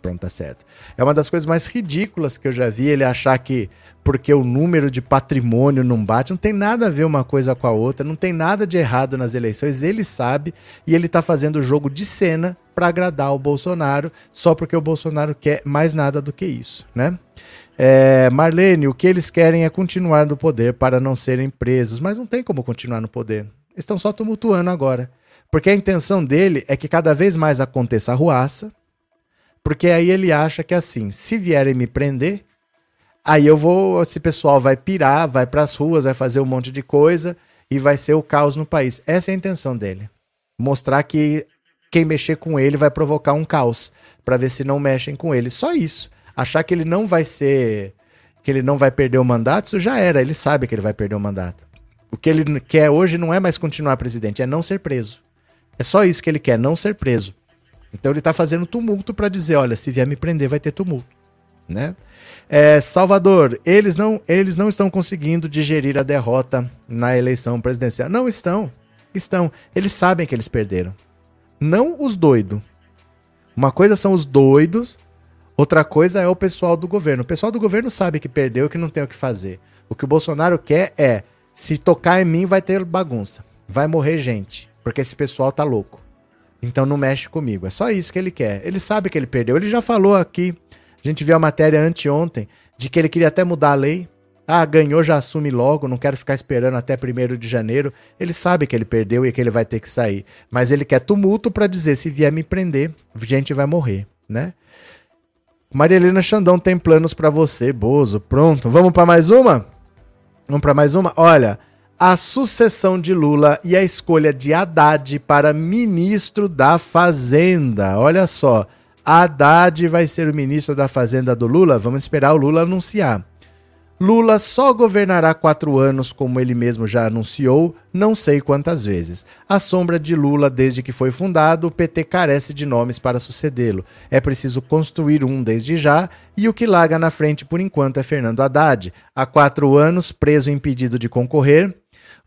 Speaker 1: Pronto, tá certo. É uma das coisas mais ridículas que eu já vi ele achar que porque o número de patrimônio não bate, não tem nada a ver uma coisa com a outra, não tem nada de errado nas eleições, ele sabe e ele tá fazendo o jogo de cena para agradar o Bolsonaro, só porque o Bolsonaro quer mais nada do que isso, né? É, Marlene, o que eles querem é continuar no poder para não serem presos, mas não tem como continuar no poder. Estão só tumultuando agora. Porque a intenção dele é que cada vez mais aconteça a ruaça, porque aí ele acha que assim, se vierem me prender, aí eu vou, esse pessoal vai pirar, vai para as ruas, vai fazer um monte de coisa e vai ser o caos no país. Essa é a intenção dele. Mostrar que quem mexer com ele vai provocar um caos, para ver se não mexem com ele. Só isso achar que ele não vai ser. que ele não vai perder o mandato, isso já era. Ele sabe que ele vai perder o mandato. O que ele quer hoje não é mais continuar presidente, é não ser preso. É só isso que ele quer, não ser preso. Então ele está fazendo tumulto para dizer, olha, se vier me prender vai ter tumulto, né? É, Salvador, eles não, eles não estão conseguindo digerir a derrota na eleição presidencial. Não estão, estão. Eles sabem que eles perderam. Não os doidos. Uma coisa são os doidos Outra coisa é o pessoal do governo. O pessoal do governo sabe que perdeu, que não tem o que fazer. O que o Bolsonaro quer é: se tocar em mim, vai ter bagunça. Vai morrer gente. Porque esse pessoal tá louco. Então não mexe comigo. É só isso que ele quer. Ele sabe que ele perdeu. Ele já falou aqui. A gente viu a matéria anteontem de que ele queria até mudar a lei. Ah, ganhou, já assume logo, não quero ficar esperando até 1 de janeiro. Ele sabe que ele perdeu e que ele vai ter que sair. Mas ele quer tumulto para dizer: se vier me prender, gente vai morrer, né? Maria Helena Xandão tem planos para você, Bozo. Pronto, vamos para mais uma? Vamos para mais uma? Olha, a sucessão de Lula e a escolha de Haddad para ministro da Fazenda. Olha só, Haddad vai ser o ministro da Fazenda do Lula? Vamos esperar o Lula anunciar. Lula só governará quatro anos, como ele mesmo já anunciou, não sei quantas vezes. A sombra de Lula, desde que foi fundado, o PT carece de nomes para sucedê-lo. É preciso construir um desde já, e o que larga na frente por enquanto é Fernando Haddad. Há quatro anos, preso e impedido de concorrer,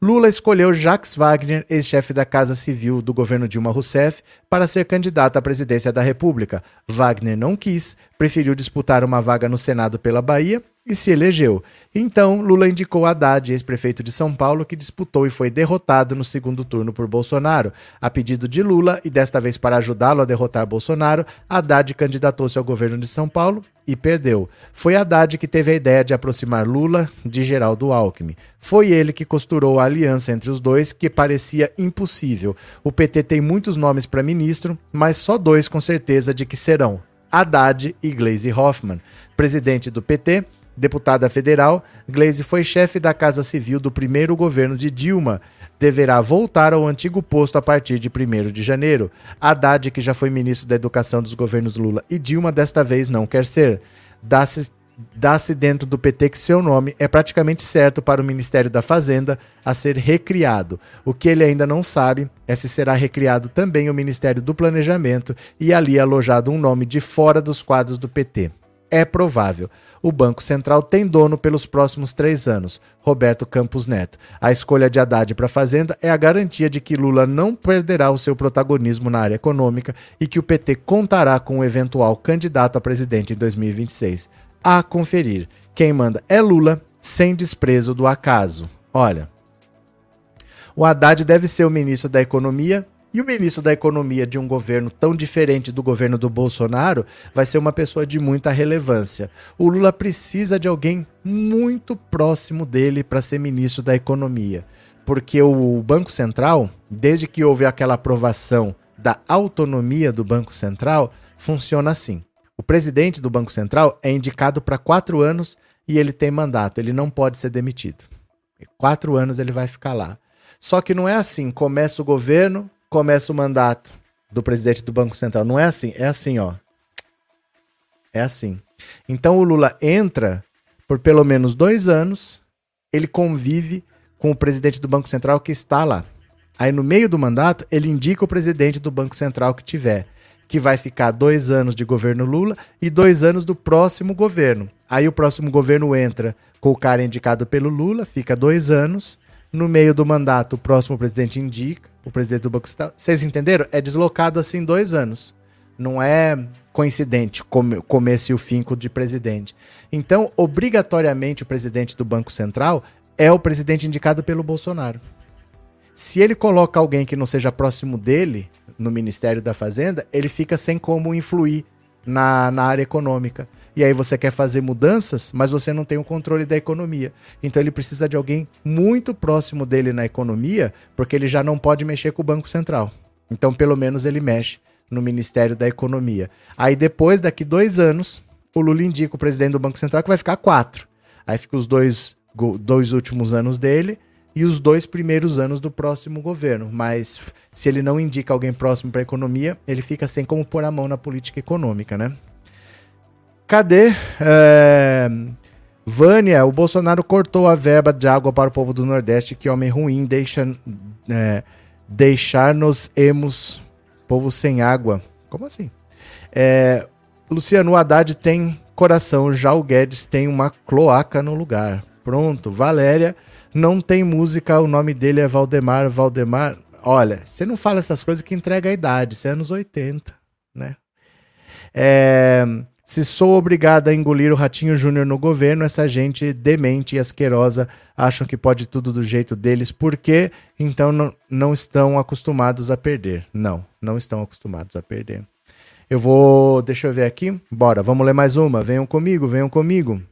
Speaker 1: Lula escolheu Jacques Wagner, ex-chefe da Casa Civil do governo Dilma Rousseff, para ser candidato à presidência da República. Wagner não quis, preferiu disputar uma vaga no Senado pela Bahia e se elegeu. Então, Lula indicou Haddad, ex-prefeito de São Paulo, que disputou e foi derrotado no segundo turno por Bolsonaro. A pedido de Lula, e desta vez para ajudá-lo a derrotar Bolsonaro, Haddad candidatou-se ao governo de São Paulo e perdeu. Foi Haddad que teve a ideia de aproximar Lula de Geraldo Alckmin. Foi ele que costurou a aliança entre os dois, que parecia impossível. O PT tem muitos nomes para ministro, mas só dois com certeza de que serão: Haddad e Gleisi Hoffmann. Presidente do PT, Deputada federal, Gleisi foi chefe da Casa Civil do primeiro governo de Dilma. Deverá voltar ao antigo posto a partir de 1 de janeiro. Haddad, que já foi ministro da Educação dos governos Lula e Dilma, desta vez não quer ser. Dá-se dá-se dentro do PT que seu nome é praticamente certo para o Ministério da Fazenda a ser recriado. O que ele ainda não sabe é se será recriado também o Ministério do Planejamento e ali alojado um nome de fora dos quadros do PT. É provável. O Banco Central tem dono pelos próximos três anos, Roberto Campos Neto. A escolha de Haddad para a Fazenda é a garantia de que Lula não perderá o seu protagonismo na área econômica e que o PT contará com um eventual candidato a presidente em 2026. A conferir. Quem manda é Lula, sem desprezo do acaso. Olha. O Haddad deve ser o ministro da Economia e o ministro da Economia de um governo tão diferente do governo do Bolsonaro vai ser uma pessoa de muita relevância. O Lula precisa de alguém muito próximo dele para ser ministro da Economia. Porque o Banco Central, desde que houve aquela aprovação da autonomia do Banco Central, funciona assim. O presidente do Banco Central é indicado para quatro anos e ele tem mandato, ele não pode ser demitido. Quatro anos ele vai ficar lá. Só que não é assim: começa o governo, começa o mandato do presidente do Banco Central. Não é assim, é assim, ó. É assim. Então o Lula entra por pelo menos dois anos, ele convive com o presidente do Banco Central que está lá. Aí no meio do mandato, ele indica o presidente do Banco Central que tiver, que vai ficar dois anos de governo Lula e dois anos do próximo governo. Aí o próximo governo entra com o cara indicado pelo Lula, fica dois anos. No meio do mandato, o próximo presidente indica o presidente do Banco Central. Vocês entenderam? É deslocado assim dois anos. Não é coincidente come, começo e o fim de presidente. Então, obrigatoriamente, o presidente do Banco Central é o presidente indicado pelo Bolsonaro. Se ele coloca alguém que não seja próximo dele no Ministério da Fazenda, ele fica sem como influir na, na área econômica e aí você quer fazer mudanças, mas você não tem o controle da economia. Então ele precisa de alguém muito próximo dele na economia, porque ele já não pode mexer com o Banco Central. Então, pelo menos, ele mexe no Ministério da Economia. Aí depois, daqui dois anos, o Lula indica o presidente do Banco Central que vai ficar quatro. Aí fica os dois, dois últimos anos dele e os dois primeiros anos do próximo governo. Mas se ele não indica alguém próximo para a economia, ele fica sem como pôr a mão na política econômica, né? Cadê? É... Vânia, o Bolsonaro cortou a verba de água para o povo do Nordeste. Que homem ruim, deixa, é, deixar-nos emos, povo sem água. Como assim? É, Luciano Haddad tem coração, já o Guedes tem uma cloaca no lugar. Pronto, Valéria não tem música, o nome dele é Valdemar. Valdemar, olha, você não fala essas coisas que entrega a idade, isso é anos 80, né? É, se sou obrigada a engolir o Ratinho Júnior no governo, essa gente demente e asquerosa acham que pode tudo do jeito deles, porque então não, não estão acostumados a perder. Não, não estão acostumados a perder. Eu vou. Deixa eu ver aqui. Bora, vamos ler mais uma. Venham comigo, venham comigo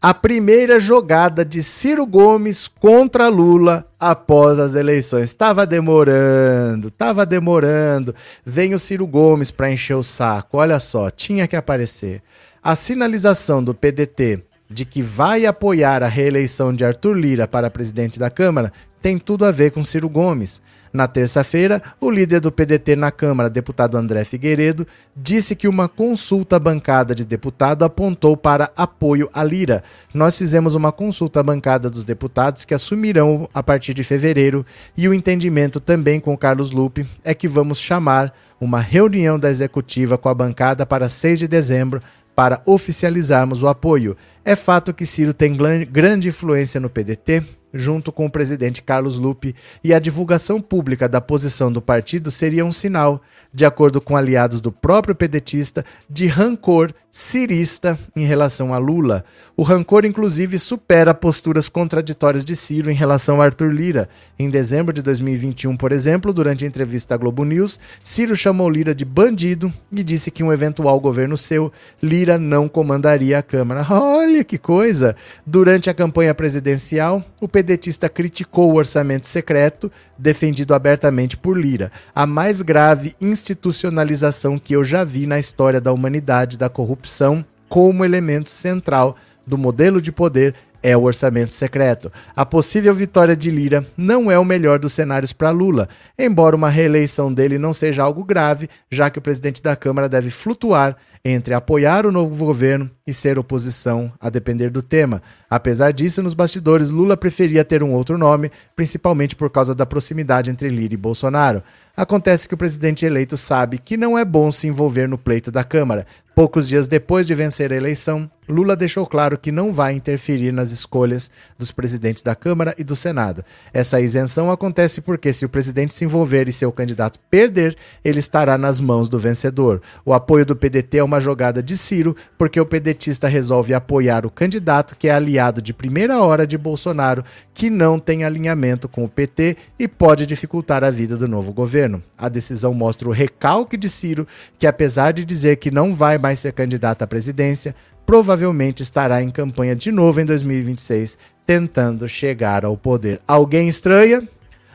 Speaker 1: a primeira jogada de Ciro Gomes contra Lula após as eleições. Estava demorando, estava demorando. Vem o Ciro Gomes para encher o saco. Olha só, tinha que aparecer. A sinalização do PDT de que vai apoiar a reeleição de Arthur Lira para presidente da Câmara tem tudo a ver com Ciro Gomes. Na terça-feira, o líder do PDT na Câmara, deputado André Figueiredo, disse que uma consulta bancada de deputado apontou para apoio a Lira. Nós fizemos uma consulta bancada dos deputados que assumirão a partir de fevereiro e o entendimento também com Carlos Lupe é que vamos chamar uma reunião da executiva com a bancada para 6 de dezembro para oficializarmos o apoio. É fato que Ciro tem grande influência no PDT junto com o presidente Carlos Lupe, e a divulgação pública da posição do partido seria um sinal, de acordo com aliados do próprio pedetista, de rancor cirista em relação a Lula. O rancor, inclusive, supera posturas contraditórias de Ciro em relação a Arthur Lira. Em dezembro de 2021, por exemplo, durante a entrevista à Globo News, Ciro chamou Lira de bandido e disse que um eventual governo seu, Lira não comandaria a Câmara. Olha que coisa! Durante a campanha presidencial, o pedetista criticou o orçamento secreto, defendido abertamente por Lira, a mais grave institucionalização que eu já vi na história da humanidade da corrupção como elemento central do modelo de poder é o orçamento secreto. A possível vitória de Lira não é o melhor dos cenários para Lula, embora uma reeleição dele não seja algo grave, já que o presidente da Câmara deve flutuar entre apoiar o novo governo e ser oposição, a depender do tema. Apesar disso, nos bastidores, Lula preferia ter um outro nome, principalmente por causa da proximidade entre Lira e Bolsonaro. Acontece que o presidente eleito sabe que não é bom se envolver no pleito da Câmara. Poucos dias depois de vencer a eleição, Lula deixou claro que não vai interferir nas escolhas dos presidentes da Câmara e do Senado. Essa isenção acontece porque, se o presidente se envolver e seu candidato perder, ele estará nas mãos do vencedor. O apoio do PDT é uma jogada de Ciro, porque o pedetista resolve apoiar o candidato que é aliado de primeira hora de Bolsonaro, que não tem alinhamento com o PT e pode dificultar a vida do novo governo. A decisão mostra o recalque de Ciro, que apesar de dizer que não vai mais ser candidato à presidência, provavelmente estará em campanha de novo em 2026, tentando chegar ao poder. Alguém estranha?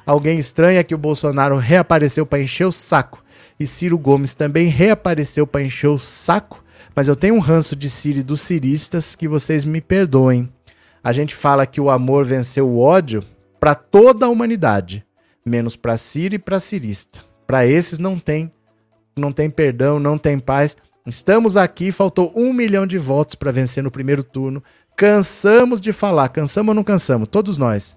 Speaker 1: Alguém estranha que o Bolsonaro reapareceu para encher o saco e Ciro Gomes também reapareceu para encher o saco, mas eu tenho um ranço de Ciro e dos ciristas que vocês me perdoem. A gente fala que o amor venceu o ódio para toda a humanidade, menos para Ciro e para cirista. Para esses não tem, não tem perdão, não tem paz. Estamos aqui, faltou um milhão de votos para vencer no primeiro turno. Cansamos de falar, cansamos ou não cansamos? Todos nós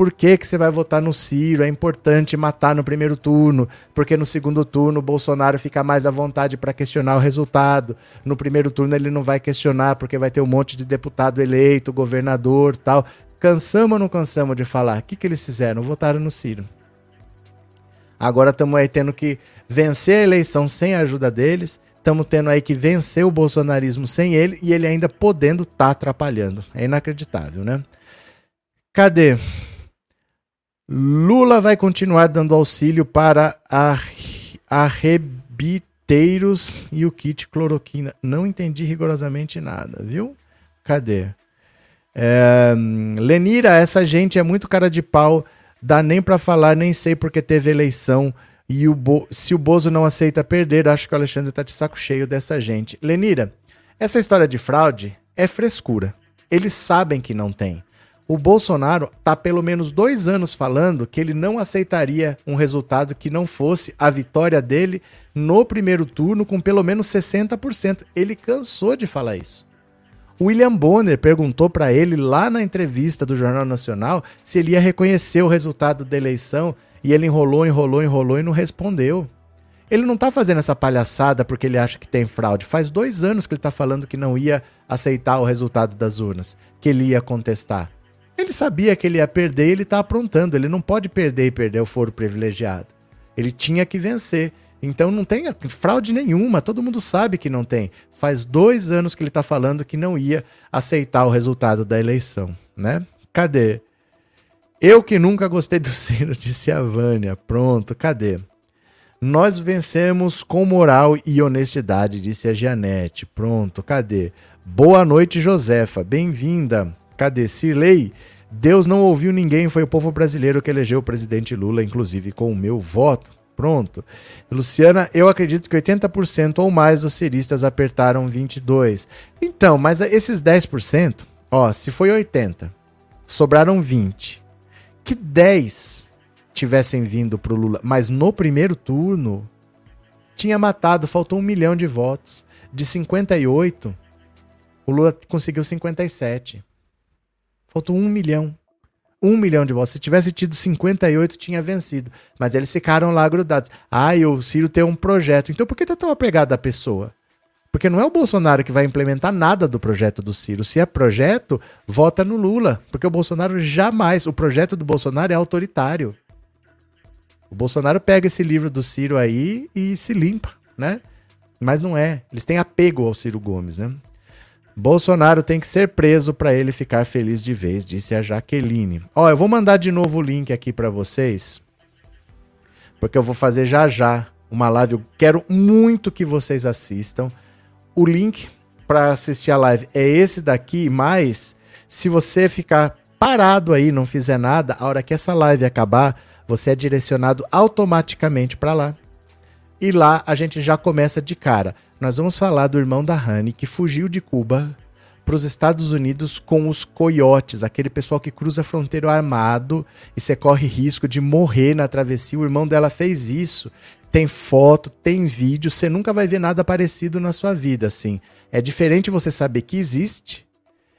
Speaker 1: por que, que você vai votar no Ciro, é importante matar no primeiro turno, porque no segundo turno o Bolsonaro fica mais à vontade para questionar o resultado. No primeiro turno ele não vai questionar, porque vai ter um monte de deputado eleito, governador tal. Cansamos ou não cansamos de falar? O que, que eles fizeram? Votaram no Ciro. Agora estamos aí tendo que vencer a eleição sem a ajuda deles. Estamos tendo aí que vencer o bolsonarismo sem ele e ele ainda podendo estar tá atrapalhando. É inacreditável, né? Cadê? Lula vai continuar dando auxílio para arrebiteiros e o kit cloroquina. Não entendi rigorosamente nada, viu? Cadê? É, Lenira, essa gente é muito cara de pau, dá nem para falar, nem sei porque teve eleição. E o Bo... se o Bozo não aceita perder, acho que o Alexandre tá de saco cheio dessa gente. Lenira, essa história de fraude é frescura. Eles sabem que não tem. O Bolsonaro está pelo menos dois anos falando que ele não aceitaria um resultado que não fosse a vitória dele no primeiro turno com pelo menos 60%. Ele cansou de falar isso. William Bonner perguntou para ele lá na entrevista do Jornal Nacional se ele ia reconhecer o resultado da eleição e ele enrolou, enrolou, enrolou e não respondeu. Ele não está fazendo essa palhaçada porque ele acha que tem fraude. Faz dois anos que ele está falando que não ia aceitar o resultado das urnas, que ele ia contestar. Ele sabia que ele ia perder e ele está aprontando. Ele não pode perder e perder o foro privilegiado. Ele tinha que vencer. Então não tem fraude nenhuma, todo mundo sabe que não tem. Faz dois anos que ele está falando que não ia aceitar o resultado da eleição, né? Cadê? Eu que nunca gostei do Ciro, disse a Vânia. Pronto, cadê? Nós vencemos com moral e honestidade, disse a Gianete. Pronto, cadê? Boa noite, Josefa. Bem-vinda. Cadê Cirlei? Deus não ouviu ninguém, foi o povo brasileiro que elegeu o presidente Lula, inclusive com o meu voto. Pronto. Luciana, eu acredito que 80% ou mais dos ciristas apertaram 22. Então, mas esses 10%, ó, se foi 80, sobraram 20. Que 10 tivessem vindo pro Lula, mas no primeiro turno tinha matado, faltou um milhão de votos. De 58, o Lula conseguiu 57. Faltou um milhão. Um milhão de votos. Se tivesse tido 58, tinha vencido. Mas eles ficaram lá grudados. Ah, e o Ciro tem um projeto. Então por que tá tão apegado à pessoa? Porque não é o Bolsonaro que vai implementar nada do projeto do Ciro. Se é projeto, vota no Lula. Porque o Bolsonaro jamais. O projeto do Bolsonaro é autoritário. O Bolsonaro pega esse livro do Ciro aí e se limpa, né? Mas não é. Eles têm apego ao Ciro Gomes, né? Bolsonaro tem que ser preso para ele ficar feliz de vez, disse a Jaqueline. Ó, eu vou mandar de novo o link aqui para vocês, porque eu vou fazer já já uma live. Eu quero muito que vocês assistam. O link para assistir a live é esse daqui, mas se você ficar parado aí, não fizer nada, a hora que essa live acabar, você é direcionado automaticamente para lá. E lá a gente já começa de cara. Nós vamos falar do irmão da Honey que fugiu de Cuba para os Estados Unidos com os coiotes, aquele pessoal que cruza a fronteira armado e você corre risco de morrer na travessia. O irmão dela fez isso. Tem foto, tem vídeo, você nunca vai ver nada parecido na sua vida, assim. É diferente você saber que existe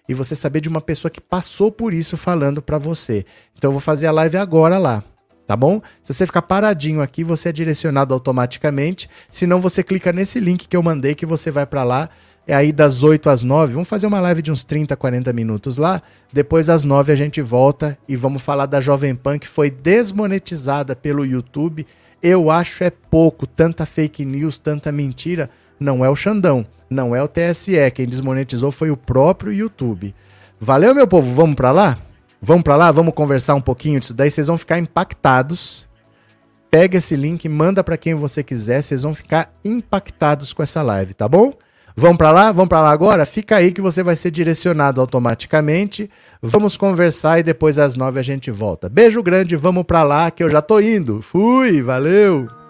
Speaker 1: e você saber de uma pessoa que passou por isso falando para você. Então eu vou fazer a live agora lá tá bom? Se você ficar paradinho aqui, você é direcionado automaticamente. Se não, você clica nesse link que eu mandei que você vai para lá. É aí das 8 às 9. Vamos fazer uma live de uns 30, 40 minutos lá. Depois às 9 a gente volta e vamos falar da Jovem Pan que foi desmonetizada pelo YouTube. Eu acho é pouco, tanta fake news, tanta mentira. Não é o Xandão, não é o TSE. Quem desmonetizou foi o próprio YouTube. Valeu, meu povo, vamos para lá? Vamos para lá, vamos conversar um pouquinho disso daí, vocês vão ficar impactados. Pega esse link, manda para quem você quiser, vocês vão ficar impactados com essa live, tá bom? Vamos para lá? Vamos para lá agora? Fica aí que você vai ser direcionado automaticamente. Vamos conversar e depois às nove a gente volta. Beijo grande, vamos para lá que eu já tô indo. Fui, valeu.